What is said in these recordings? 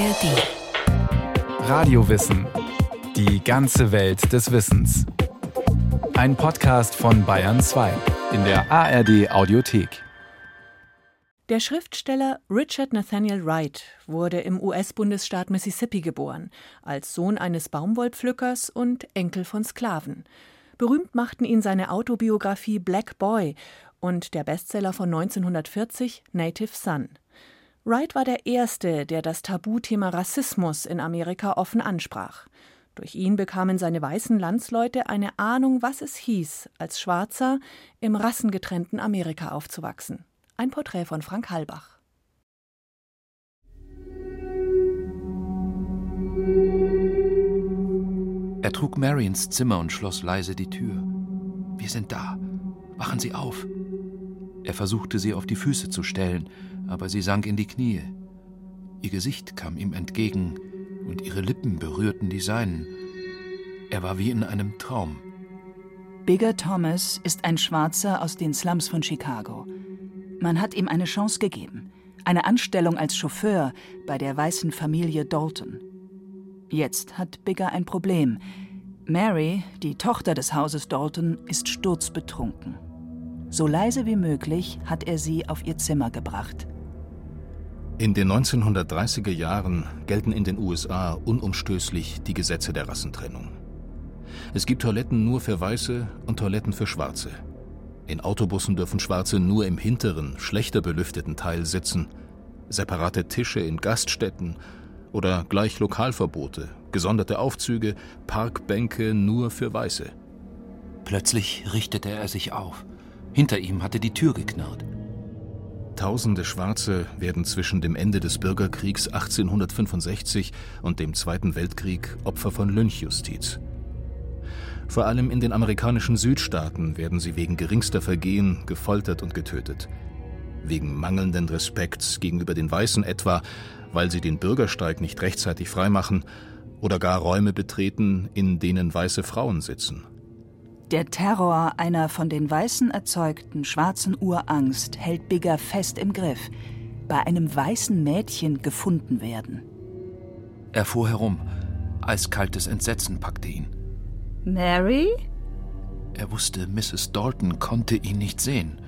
ARD. Radiowissen. Die ganze Welt des Wissens. Ein Podcast von Bayern 2 in der ARD Audiothek. Der Schriftsteller Richard Nathaniel Wright wurde im US-Bundesstaat Mississippi geboren, als Sohn eines Baumwollpflückers und Enkel von Sklaven. Berühmt machten ihn seine Autobiografie Black Boy und der Bestseller von 1940 Native Son. Wright war der Erste, der das Tabuthema Rassismus in Amerika offen ansprach. Durch ihn bekamen seine weißen Landsleute eine Ahnung, was es hieß, als Schwarzer im rassengetrennten Amerika aufzuwachsen. Ein Porträt von Frank Halbach. Er trug Mary ins Zimmer und schloss leise die Tür. Wir sind da. Wachen Sie auf. Er versuchte, sie auf die Füße zu stellen, aber sie sank in die Knie. Ihr Gesicht kam ihm entgegen und ihre Lippen berührten die seinen. Er war wie in einem Traum. Bigger Thomas ist ein Schwarzer aus den Slums von Chicago. Man hat ihm eine Chance gegeben, eine Anstellung als Chauffeur bei der weißen Familie Dalton. Jetzt hat Bigger ein Problem. Mary, die Tochter des Hauses Dalton, ist sturzbetrunken. So leise wie möglich hat er sie auf ihr Zimmer gebracht. In den 1930er Jahren gelten in den USA unumstößlich die Gesetze der Rassentrennung. Es gibt Toiletten nur für Weiße und Toiletten für Schwarze. In Autobussen dürfen Schwarze nur im hinteren, schlechter belüfteten Teil sitzen. Separate Tische in Gaststätten oder gleich Lokalverbote, gesonderte Aufzüge, Parkbänke nur für Weiße. Plötzlich richtete er sich auf. Hinter ihm hatte die Tür geknarrt. Tausende Schwarze werden zwischen dem Ende des Bürgerkriegs 1865 und dem Zweiten Weltkrieg Opfer von Lynchjustiz. Vor allem in den amerikanischen Südstaaten werden sie wegen geringster Vergehen gefoltert und getötet. Wegen mangelnden Respekts gegenüber den Weißen etwa, weil sie den Bürgersteig nicht rechtzeitig freimachen oder gar Räume betreten, in denen weiße Frauen sitzen. Der Terror einer von den Weißen erzeugten schwarzen Urangst hält Bigger fest im Griff. Bei einem weißen Mädchen gefunden werden. Er fuhr herum. Eiskaltes Entsetzen packte ihn. Mary? Er wusste, Mrs. Dalton konnte ihn nicht sehen.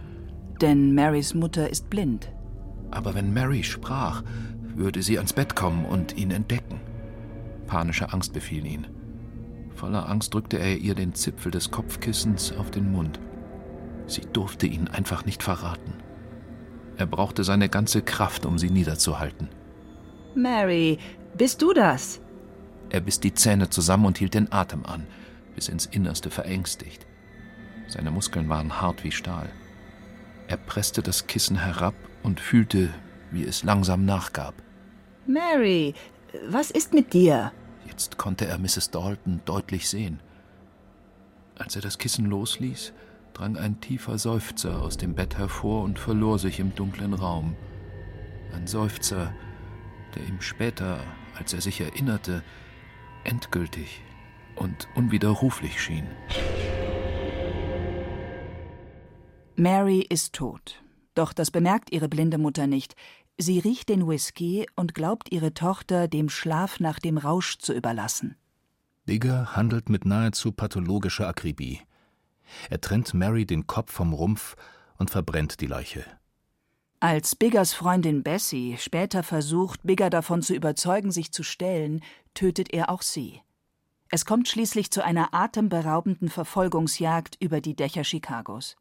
Denn Marys Mutter ist blind. Aber wenn Mary sprach, würde sie ans Bett kommen und ihn entdecken. Panische Angst befiel ihn. Voller Angst drückte er ihr den Zipfel des Kopfkissens auf den Mund. Sie durfte ihn einfach nicht verraten. Er brauchte seine ganze Kraft, um sie niederzuhalten. Mary, bist du das? Er biss die Zähne zusammen und hielt den Atem an, bis ins Innerste verängstigt. Seine Muskeln waren hart wie Stahl. Er presste das Kissen herab und fühlte, wie es langsam nachgab. Mary, was ist mit dir? Jetzt konnte er Mrs. Dalton deutlich sehen. Als er das Kissen losließ, drang ein tiefer Seufzer aus dem Bett hervor und verlor sich im dunklen Raum. Ein Seufzer, der ihm später, als er sich erinnerte, endgültig und unwiderruflich schien. Mary ist tot. Doch das bemerkt ihre blinde Mutter nicht. Sie riecht den Whisky und glaubt, ihre Tochter dem Schlaf nach dem Rausch zu überlassen. Bigger handelt mit nahezu pathologischer Akribie. Er trennt Mary den Kopf vom Rumpf und verbrennt die Leiche. Als Biggers Freundin Bessie später versucht, Bigger davon zu überzeugen, sich zu stellen, tötet er auch sie. Es kommt schließlich zu einer atemberaubenden Verfolgungsjagd über die Dächer Chicagos.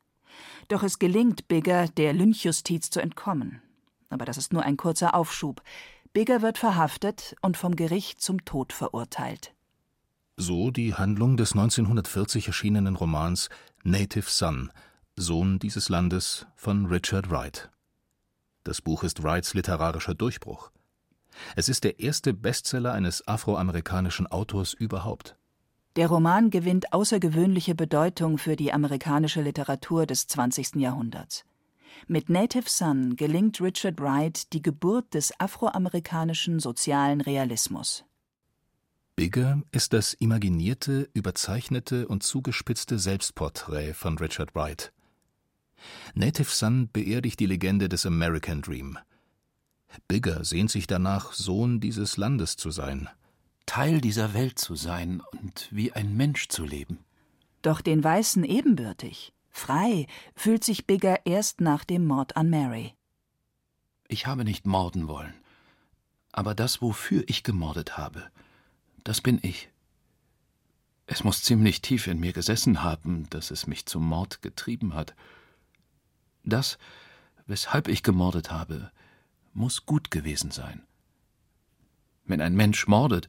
Doch es gelingt Bigger, der Lynchjustiz zu entkommen. Aber das ist nur ein kurzer Aufschub. Bigger wird verhaftet und vom Gericht zum Tod verurteilt. So die Handlung des 1940 erschienenen Romans Native Son, Sohn dieses Landes von Richard Wright. Das Buch ist Wrights literarischer Durchbruch. Es ist der erste Bestseller eines afroamerikanischen Autors überhaupt. Der Roman gewinnt außergewöhnliche Bedeutung für die amerikanische Literatur des 20. Jahrhunderts. Mit Native Son gelingt Richard Wright die Geburt des afroamerikanischen sozialen Realismus. Bigger ist das imaginierte, überzeichnete und zugespitzte Selbstporträt von Richard Wright. Native Son beerdigt die Legende des American Dream. Bigger sehnt sich danach, Sohn dieses Landes zu sein. Teil dieser Welt zu sein und wie ein Mensch zu leben. Doch den Weißen ebenbürtig, frei, fühlt sich Bigger erst nach dem Mord an Mary. Ich habe nicht morden wollen. Aber das, wofür ich gemordet habe, das bin ich. Es muss ziemlich tief in mir gesessen haben, dass es mich zum Mord getrieben hat. Das, weshalb ich gemordet habe, muss gut gewesen sein. Wenn ein Mensch mordet,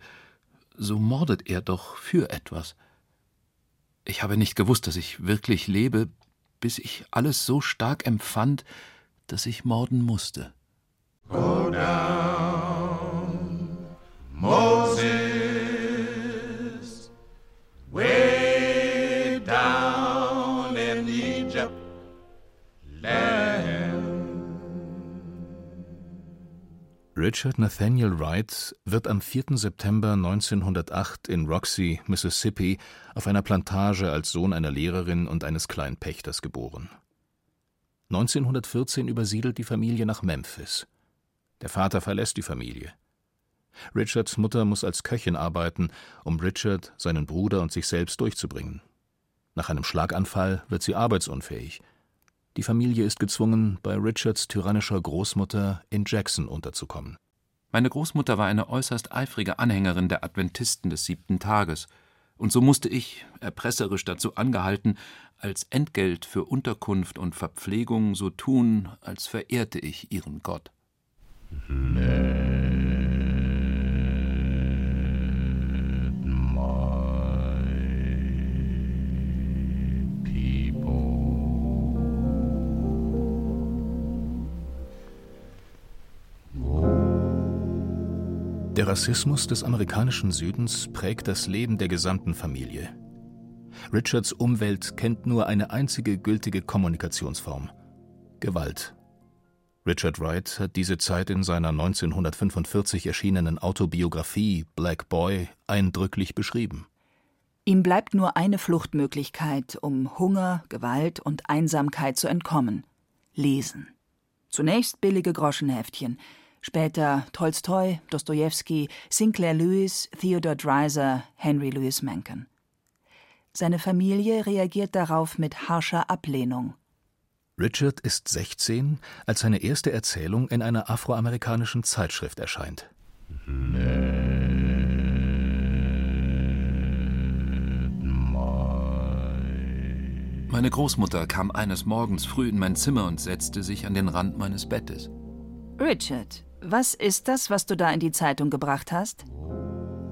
so mordet er doch für etwas. Ich habe nicht gewusst, dass ich wirklich lebe, bis ich alles so stark empfand, dass ich morden musste. Go down, Moses, way down in Egypt land. Richard Nathaniel Wright wird am 4. September 1908 in Roxy, Mississippi, auf einer Plantage als Sohn einer Lehrerin und eines Kleinpächters geboren. 1914 übersiedelt die Familie nach Memphis. Der Vater verlässt die Familie. Richards Mutter muss als Köchin arbeiten, um Richard, seinen Bruder und sich selbst durchzubringen. Nach einem Schlaganfall wird sie arbeitsunfähig. Die Familie ist gezwungen, bei Richards tyrannischer Großmutter in Jackson unterzukommen. Meine Großmutter war eine äußerst eifrige Anhängerin der Adventisten des siebten Tages, und so musste ich, erpresserisch dazu angehalten, als Entgelt für Unterkunft und Verpflegung so tun, als verehrte ich ihren Gott. Der Rassismus des amerikanischen Südens prägt das Leben der gesamten Familie. Richards Umwelt kennt nur eine einzige gültige Kommunikationsform Gewalt. Richard Wright hat diese Zeit in seiner 1945 erschienenen Autobiografie Black Boy eindrücklich beschrieben. Ihm bleibt nur eine Fluchtmöglichkeit, um Hunger, Gewalt und Einsamkeit zu entkommen: Lesen. Zunächst billige Groschenheftchen, später Tolstoi, Dostojewski, Sinclair Lewis, Theodore Dreiser, Henry Louis Mencken. Seine Familie reagiert darauf mit harscher Ablehnung. Richard ist 16, als seine erste Erzählung in einer afroamerikanischen Zeitschrift erscheint. Meine Großmutter kam eines Morgens früh in mein Zimmer und setzte sich an den Rand meines Bettes. Richard, was ist das, was du da in die Zeitung gebracht hast?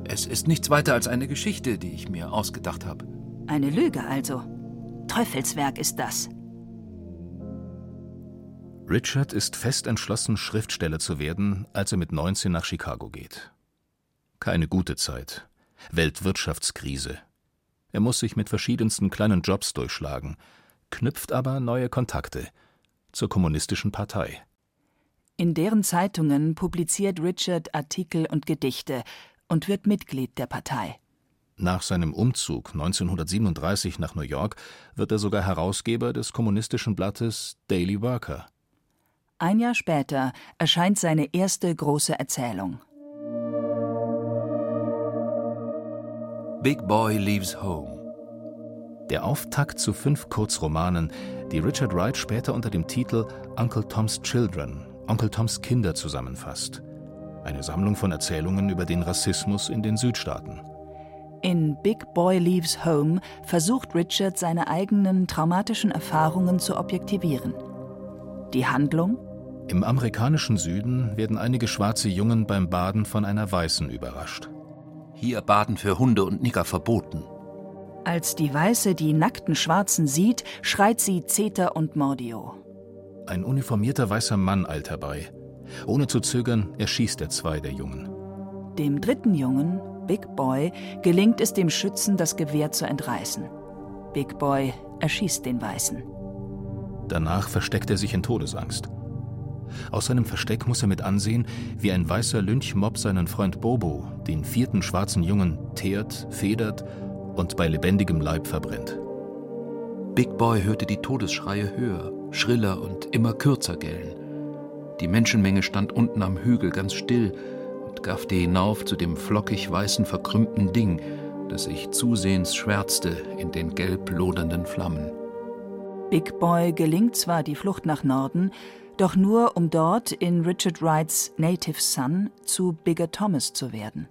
Es ist nichts weiter als eine Geschichte, die ich mir ausgedacht habe. Eine Lüge also. Teufelswerk ist das. Richard ist fest entschlossen, Schriftsteller zu werden, als er mit 19 nach Chicago geht. Keine gute Zeit. Weltwirtschaftskrise. Er muss sich mit verschiedensten kleinen Jobs durchschlagen, knüpft aber neue Kontakte zur kommunistischen Partei. In deren Zeitungen publiziert Richard Artikel und Gedichte und wird Mitglied der Partei. Nach seinem Umzug 1937 nach New York wird er sogar Herausgeber des kommunistischen Blattes Daily Worker. Ein Jahr später erscheint seine erste große Erzählung. Big Boy Leaves Home. Der Auftakt zu fünf Kurzromanen, die Richard Wright später unter dem Titel Uncle Tom's Children, Onkel Toms Kinder zusammenfasst. Eine Sammlung von Erzählungen über den Rassismus in den Südstaaten. In Big Boy Leaves Home versucht Richard seine eigenen traumatischen Erfahrungen zu objektivieren. Die Handlung? Im amerikanischen Süden werden einige schwarze Jungen beim Baden von einer Weißen überrascht. Hier Baden für Hunde und Nigger verboten. Als die Weiße die nackten Schwarzen sieht, schreit sie Zeter und Mordio. Ein uniformierter weißer Mann eilt herbei. Ohne zu zögern erschießt er zwei der Jungen. Dem dritten Jungen, Big Boy, gelingt es dem Schützen, das Gewehr zu entreißen. Big Boy erschießt den Weißen. Danach versteckt er sich in Todesangst. Aus seinem Versteck muss er mit ansehen, wie ein weißer Lynchmob seinen Freund Bobo, den vierten schwarzen Jungen, teert, federt und bei lebendigem Leib verbrennt. Big Boy hörte die Todesschreie höher, schriller und immer kürzer gellen. Die Menschenmenge stand unten am Hügel ganz still und gaffte hinauf zu dem flockig weißen, verkrümmten Ding, das sich zusehends schwärzte in den gelb lodernden Flammen. Big Boy gelingt zwar die Flucht nach Norden, doch nur um dort in Richard Wrights Native Son zu Bigger Thomas zu werden.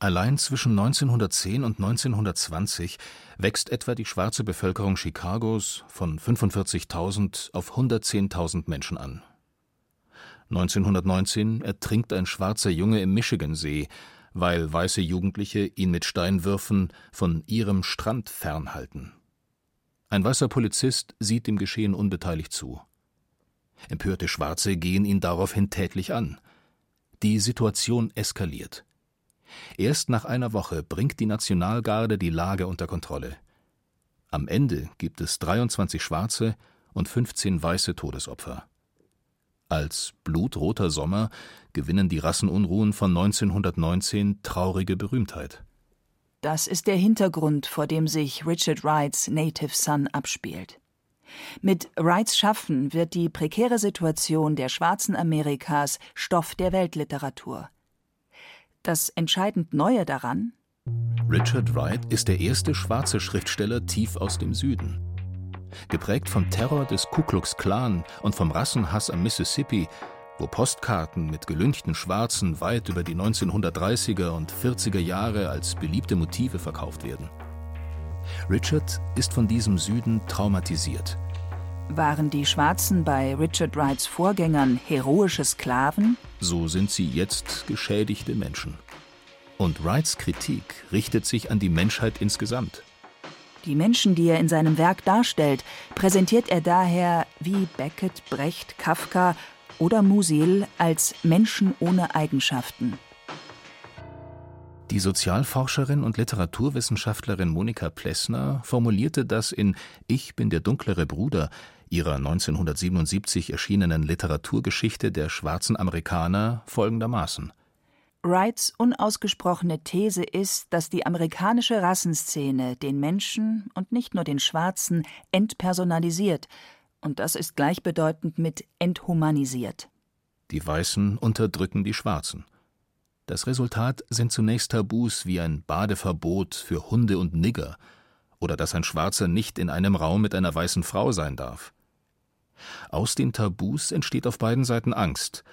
Allein zwischen 1910 und 1920 wächst etwa die schwarze Bevölkerung Chicagos von 45.000 auf 110.000 Menschen an. 1919 ertrinkt ein schwarzer Junge im Michigansee, weil weiße Jugendliche ihn mit Steinwürfen von ihrem Strand fernhalten. Ein weißer Polizist sieht dem Geschehen unbeteiligt zu. Empörte Schwarze gehen ihn daraufhin tätlich an. Die Situation eskaliert. Erst nach einer Woche bringt die Nationalgarde die Lage unter Kontrolle. Am Ende gibt es 23 schwarze und 15 weiße Todesopfer. Als blutroter Sommer gewinnen die Rassenunruhen von 1919 traurige Berühmtheit. Das ist der Hintergrund, vor dem sich Richard Wrights Native Son abspielt. Mit Wrights Schaffen wird die prekäre Situation der schwarzen Amerikas Stoff der Weltliteratur. Das entscheidend Neue daran? Richard Wright ist der erste schwarze Schriftsteller tief aus dem Süden. Geprägt vom Terror des Ku Klux Klan und vom Rassenhass am Mississippi wo Postkarten mit gelünchten Schwarzen weit über die 1930er und 40er Jahre als beliebte Motive verkauft werden. Richard ist von diesem Süden traumatisiert. Waren die Schwarzen bei Richard Wrights Vorgängern heroische Sklaven? So sind sie jetzt geschädigte Menschen. Und Wrights Kritik richtet sich an die Menschheit insgesamt. Die Menschen, die er in seinem Werk darstellt, präsentiert er daher wie Beckett, Brecht, Kafka oder Musil als Menschen ohne Eigenschaften. Die Sozialforscherin und Literaturwissenschaftlerin Monika Plessner formulierte das in Ich bin der dunklere Bruder ihrer 1977 erschienenen Literaturgeschichte der schwarzen Amerikaner folgendermaßen Wrights unausgesprochene These ist, dass die amerikanische Rassenszene den Menschen und nicht nur den Schwarzen entpersonalisiert und das ist gleichbedeutend mit enthumanisiert. Die Weißen unterdrücken die Schwarzen. Das Resultat sind zunächst Tabus wie ein Badeverbot für Hunde und Nigger oder dass ein Schwarzer nicht in einem Raum mit einer weißen Frau sein darf. Aus den Tabus entsteht auf beiden Seiten Angst.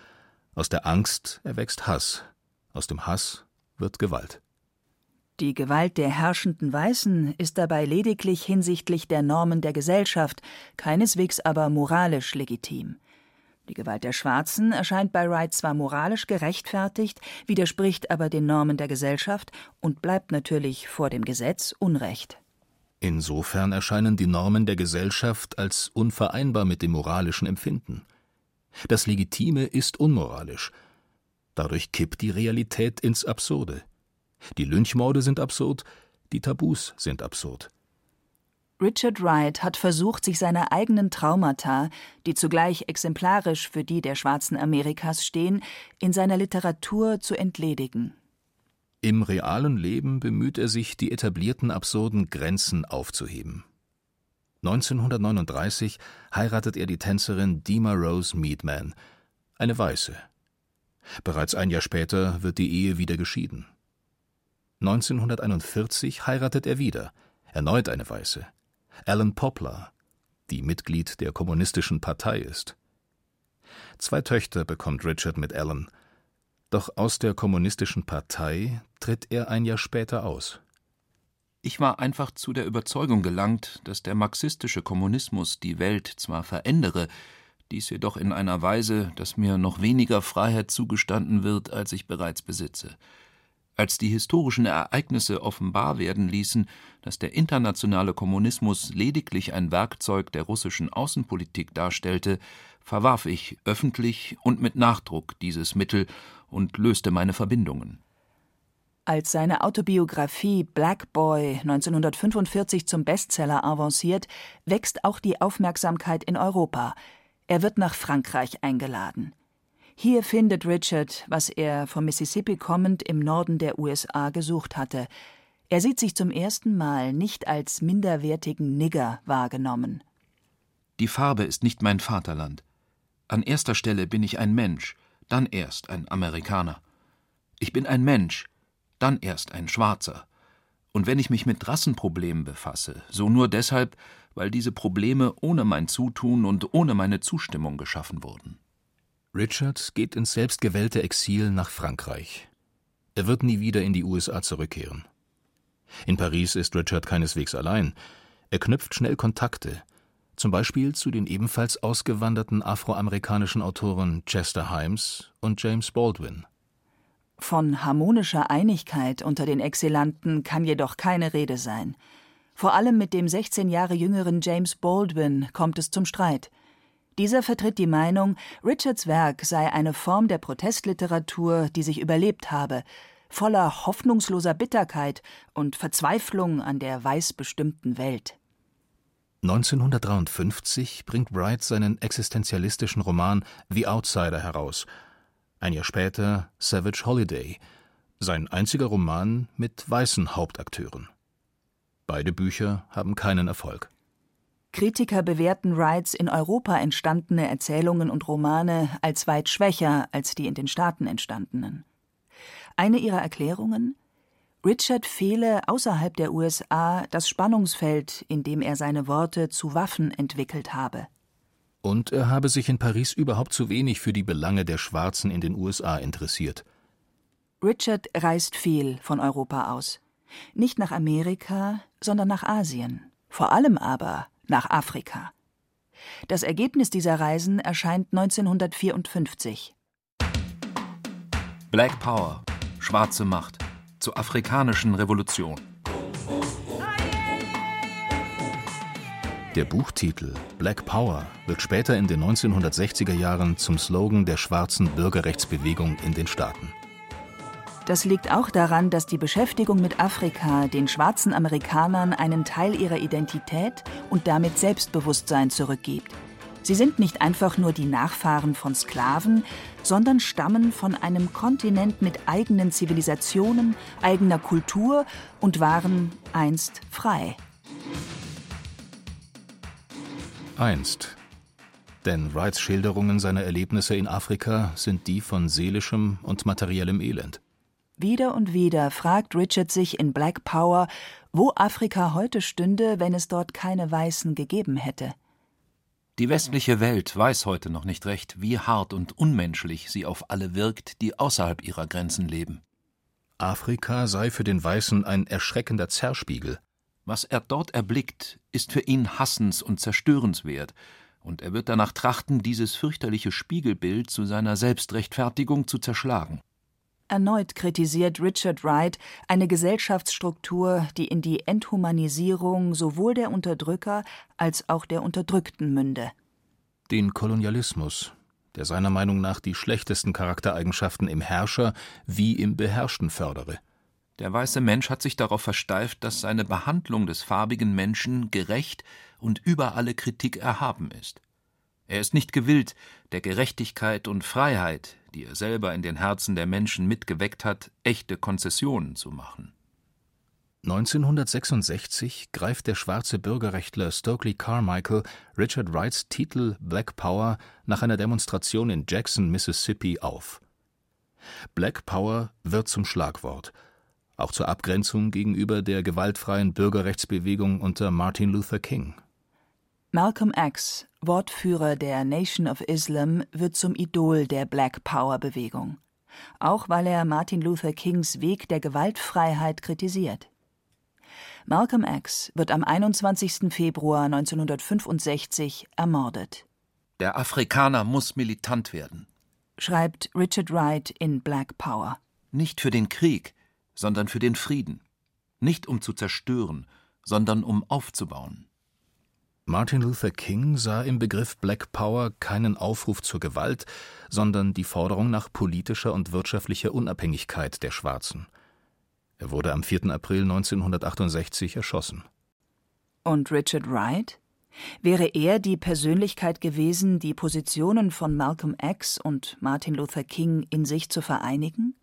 Aus der Angst erwächst Hass. Aus dem Hass wird Gewalt. Die Gewalt der herrschenden Weißen ist dabei lediglich hinsichtlich der Normen der Gesellschaft, keineswegs aber moralisch legitim. Die Gewalt der Schwarzen erscheint bei Wright zwar moralisch gerechtfertigt, widerspricht aber den Normen der Gesellschaft und bleibt natürlich vor dem Gesetz Unrecht. Insofern erscheinen die Normen der Gesellschaft als unvereinbar mit dem moralischen Empfinden. Das Legitime ist unmoralisch. Dadurch kippt die Realität ins Absurde. Die Lynchmorde sind absurd, die Tabus sind absurd. Richard Wright hat versucht, sich seiner eigenen Traumata, die zugleich exemplarisch für die der schwarzen Amerikas stehen, in seiner Literatur zu entledigen. Im realen Leben bemüht er sich, die etablierten absurden Grenzen aufzuheben. 1939 heiratet er die Tänzerin Dima Rose Meadman, eine Weiße. Bereits ein Jahr später wird die Ehe wieder geschieden. 1941 heiratet er wieder, erneut eine Weiße, Alan Poplar, die Mitglied der Kommunistischen Partei ist. Zwei Töchter bekommt Richard mit Alan, doch aus der Kommunistischen Partei tritt er ein Jahr später aus. Ich war einfach zu der Überzeugung gelangt, dass der marxistische Kommunismus die Welt zwar verändere, dies jedoch in einer Weise, dass mir noch weniger Freiheit zugestanden wird, als ich bereits besitze. Als die historischen Ereignisse offenbar werden ließen, dass der internationale Kommunismus lediglich ein Werkzeug der russischen Außenpolitik darstellte, verwarf ich öffentlich und mit Nachdruck dieses Mittel und löste meine Verbindungen. Als seine Autobiografie Black Boy 1945 zum Bestseller avanciert, wächst auch die Aufmerksamkeit in Europa. Er wird nach Frankreich eingeladen. Hier findet Richard, was er vom Mississippi kommend im Norden der USA gesucht hatte. Er sieht sich zum ersten Mal nicht als minderwertigen Nigger wahrgenommen. Die Farbe ist nicht mein Vaterland. An erster Stelle bin ich ein Mensch, dann erst ein Amerikaner. Ich bin ein Mensch, dann erst ein Schwarzer. Und wenn ich mich mit Rassenproblemen befasse, so nur deshalb, weil diese Probleme ohne mein Zutun und ohne meine Zustimmung geschaffen wurden. Richard geht ins selbstgewählte Exil nach Frankreich. Er wird nie wieder in die USA zurückkehren. In Paris ist Richard keineswegs allein. Er knüpft schnell Kontakte, zum Beispiel zu den ebenfalls ausgewanderten afroamerikanischen Autoren Chester Himes und James Baldwin. Von harmonischer Einigkeit unter den Exilanten kann jedoch keine Rede sein. Vor allem mit dem 16 Jahre jüngeren James Baldwin kommt es zum Streit. Dieser vertritt die Meinung, Richards Werk sei eine Form der Protestliteratur, die sich überlebt habe, voller hoffnungsloser Bitterkeit und Verzweiflung an der weiß bestimmten Welt. 1953 bringt Wright seinen existenzialistischen Roman The Outsider heraus. Ein Jahr später Savage Holiday, sein einziger Roman mit weißen Hauptakteuren. Beide Bücher haben keinen Erfolg. Kritiker bewerten Wrights in Europa entstandene Erzählungen und Romane als weit schwächer als die in den Staaten entstandenen. Eine ihrer Erklärungen Richard fehle außerhalb der USA das Spannungsfeld, in dem er seine Worte zu Waffen entwickelt habe. Und er habe sich in Paris überhaupt zu wenig für die Belange der Schwarzen in den USA interessiert. Richard reist viel von Europa aus. Nicht nach Amerika, sondern nach Asien. Vor allem aber nach Afrika. Das Ergebnis dieser Reisen erscheint 1954. Black Power, schwarze Macht, zur afrikanischen Revolution. Der Buchtitel Black Power wird später in den 1960er Jahren zum Slogan der schwarzen Bürgerrechtsbewegung in den Staaten. Das liegt auch daran, dass die Beschäftigung mit Afrika den schwarzen Amerikanern einen Teil ihrer Identität und damit Selbstbewusstsein zurückgibt. Sie sind nicht einfach nur die Nachfahren von Sklaven, sondern stammen von einem Kontinent mit eigenen Zivilisationen, eigener Kultur und waren einst frei. Einst. Denn Wrights Schilderungen seiner Erlebnisse in Afrika sind die von seelischem und materiellem Elend. Wieder und wieder fragt Richard sich in Black Power, wo Afrika heute stünde, wenn es dort keine Weißen gegeben hätte. Die westliche Welt weiß heute noch nicht recht, wie hart und unmenschlich sie auf alle wirkt, die außerhalb ihrer Grenzen leben. Afrika sei für den Weißen ein erschreckender Zerspiegel. Was er dort erblickt, ist für ihn hassens- und zerstörenswert, und er wird danach trachten, dieses fürchterliche Spiegelbild zu seiner Selbstrechtfertigung zu zerschlagen. Erneut kritisiert Richard Wright eine Gesellschaftsstruktur, die in die Enthumanisierung sowohl der Unterdrücker als auch der Unterdrückten münde. Den Kolonialismus, der seiner Meinung nach die schlechtesten Charaktereigenschaften im Herrscher wie im Beherrschten fördere. Der weiße Mensch hat sich darauf versteift, dass seine Behandlung des farbigen Menschen gerecht und über alle Kritik erhaben ist. Er ist nicht gewillt, der Gerechtigkeit und Freiheit, die er selber in den Herzen der Menschen mitgeweckt hat, echte Konzessionen zu machen. 1966 greift der schwarze Bürgerrechtler Stokely Carmichael Richard Wrights Titel Black Power nach einer Demonstration in Jackson, Mississippi auf. Black Power wird zum Schlagwort, auch zur Abgrenzung gegenüber der gewaltfreien Bürgerrechtsbewegung unter Martin Luther King. Malcolm X, Wortführer der Nation of Islam, wird zum Idol der Black Power Bewegung, auch weil er Martin Luther Kings Weg der Gewaltfreiheit kritisiert. Malcolm X wird am 21. Februar 1965 ermordet. Der Afrikaner muss militant werden, schreibt Richard Wright in Black Power. Nicht für den Krieg, sondern für den Frieden. Nicht um zu zerstören, sondern um aufzubauen. Martin Luther King sah im Begriff Black Power keinen Aufruf zur Gewalt, sondern die Forderung nach politischer und wirtschaftlicher Unabhängigkeit der Schwarzen. Er wurde am 4. April 1968 erschossen. Und Richard Wright? Wäre er die Persönlichkeit gewesen, die Positionen von Malcolm X und Martin Luther King in sich zu vereinigen?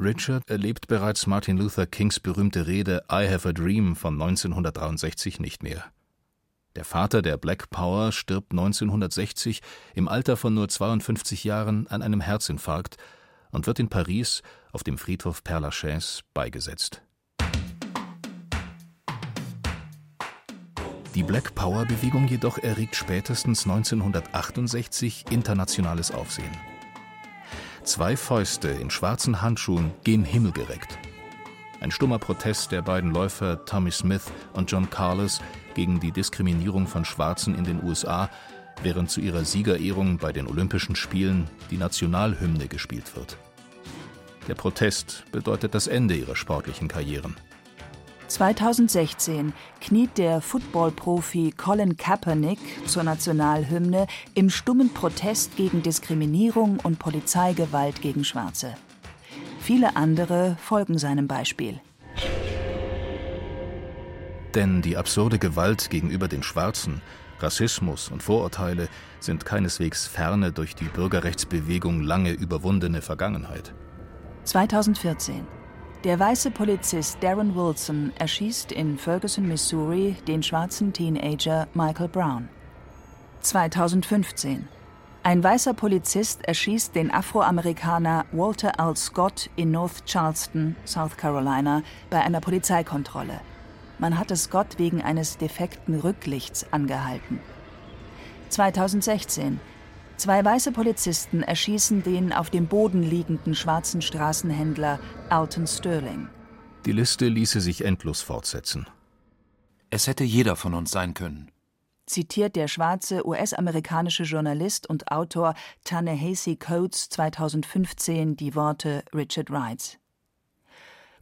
Richard erlebt bereits Martin Luther Kings berühmte Rede I Have a Dream von 1963 nicht mehr. Der Vater der Black Power stirbt 1960 im Alter von nur 52 Jahren an einem Herzinfarkt und wird in Paris auf dem Friedhof Père Lachaise beigesetzt. Die Black Power-Bewegung jedoch erregt spätestens 1968 internationales Aufsehen. Zwei Fäuste in schwarzen Handschuhen gehen himmelgereckt. Ein stummer Protest der beiden Läufer Tommy Smith und John Carlos gegen die Diskriminierung von Schwarzen in den USA, während zu ihrer Siegerehrung bei den Olympischen Spielen die Nationalhymne gespielt wird. Der Protest bedeutet das Ende ihrer sportlichen Karrieren. 2016 kniet der Football-Profi Colin Kaepernick zur Nationalhymne im stummen Protest gegen Diskriminierung und Polizeigewalt gegen Schwarze. Viele andere folgen seinem Beispiel. Denn die absurde Gewalt gegenüber den Schwarzen, Rassismus und Vorurteile sind keineswegs ferne durch die Bürgerrechtsbewegung lange überwundene Vergangenheit. 2014 der weiße Polizist Darren Wilson erschießt in Ferguson, Missouri, den schwarzen Teenager Michael Brown. 2015. Ein weißer Polizist erschießt den Afroamerikaner Walter L. Scott in North Charleston, South Carolina, bei einer Polizeikontrolle. Man hatte Scott wegen eines defekten Rücklichts angehalten. 2016. Zwei weiße Polizisten erschießen den auf dem Boden liegenden schwarzen Straßenhändler Alton Sterling. Die Liste ließe sich endlos fortsetzen. Es hätte jeder von uns sein können. Zitiert der schwarze US-amerikanische Journalist und Autor Ta-Nehisi Coates 2015 die Worte Richard Wrights.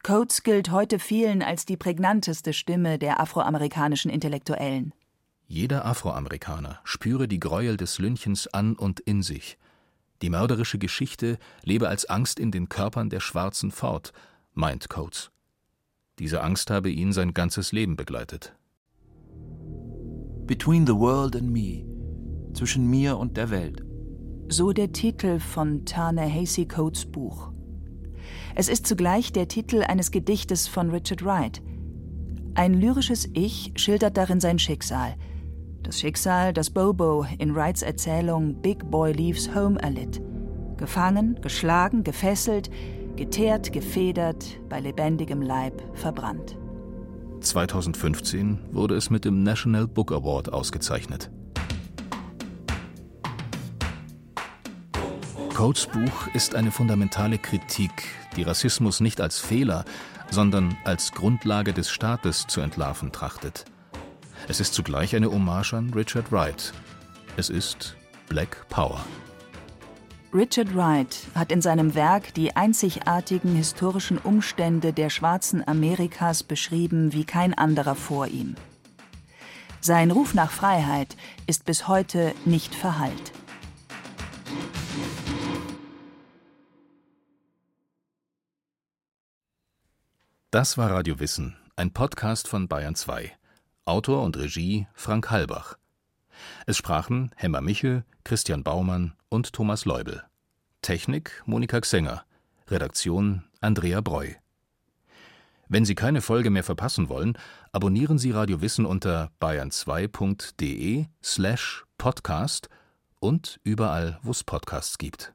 Coates gilt heute vielen als die prägnanteste Stimme der afroamerikanischen Intellektuellen. Jeder Afroamerikaner spüre die Gräuel des Lynchens an und in sich. Die mörderische Geschichte lebe als Angst in den Körpern der Schwarzen fort, meint Coates. Diese Angst habe ihn sein ganzes Leben begleitet. Between the World and Me, zwischen mir und der Welt. So der Titel von Ta-Nehisi Coates Buch. Es ist zugleich der Titel eines Gedichtes von Richard Wright. Ein lyrisches Ich schildert darin sein Schicksal – das Schicksal, das Bobo in Wrights Erzählung Big Boy Leaves Home erlitt. Gefangen, geschlagen, gefesselt, geteert, gefedert, bei lebendigem Leib verbrannt. 2015 wurde es mit dem National Book Award ausgezeichnet. Coates Buch ist eine fundamentale Kritik, die Rassismus nicht als Fehler, sondern als Grundlage des Staates zu entlarven trachtet. Es ist zugleich eine Hommage an Richard Wright. Es ist Black Power. Richard Wright hat in seinem Werk die einzigartigen historischen Umstände der schwarzen Amerikas beschrieben wie kein anderer vor ihm. Sein Ruf nach Freiheit ist bis heute nicht verhallt. Das war Radio Wissen, ein Podcast von Bayern 2. Autor und Regie Frank Halbach. Es sprachen Hemmer Michel, Christian Baumann und Thomas Leubel. Technik Monika Xenger. Redaktion Andrea Breu. Wenn Sie keine Folge mehr verpassen wollen, abonnieren Sie Radio Wissen unter bayern2.de slash podcast und überall, wo es Podcasts gibt.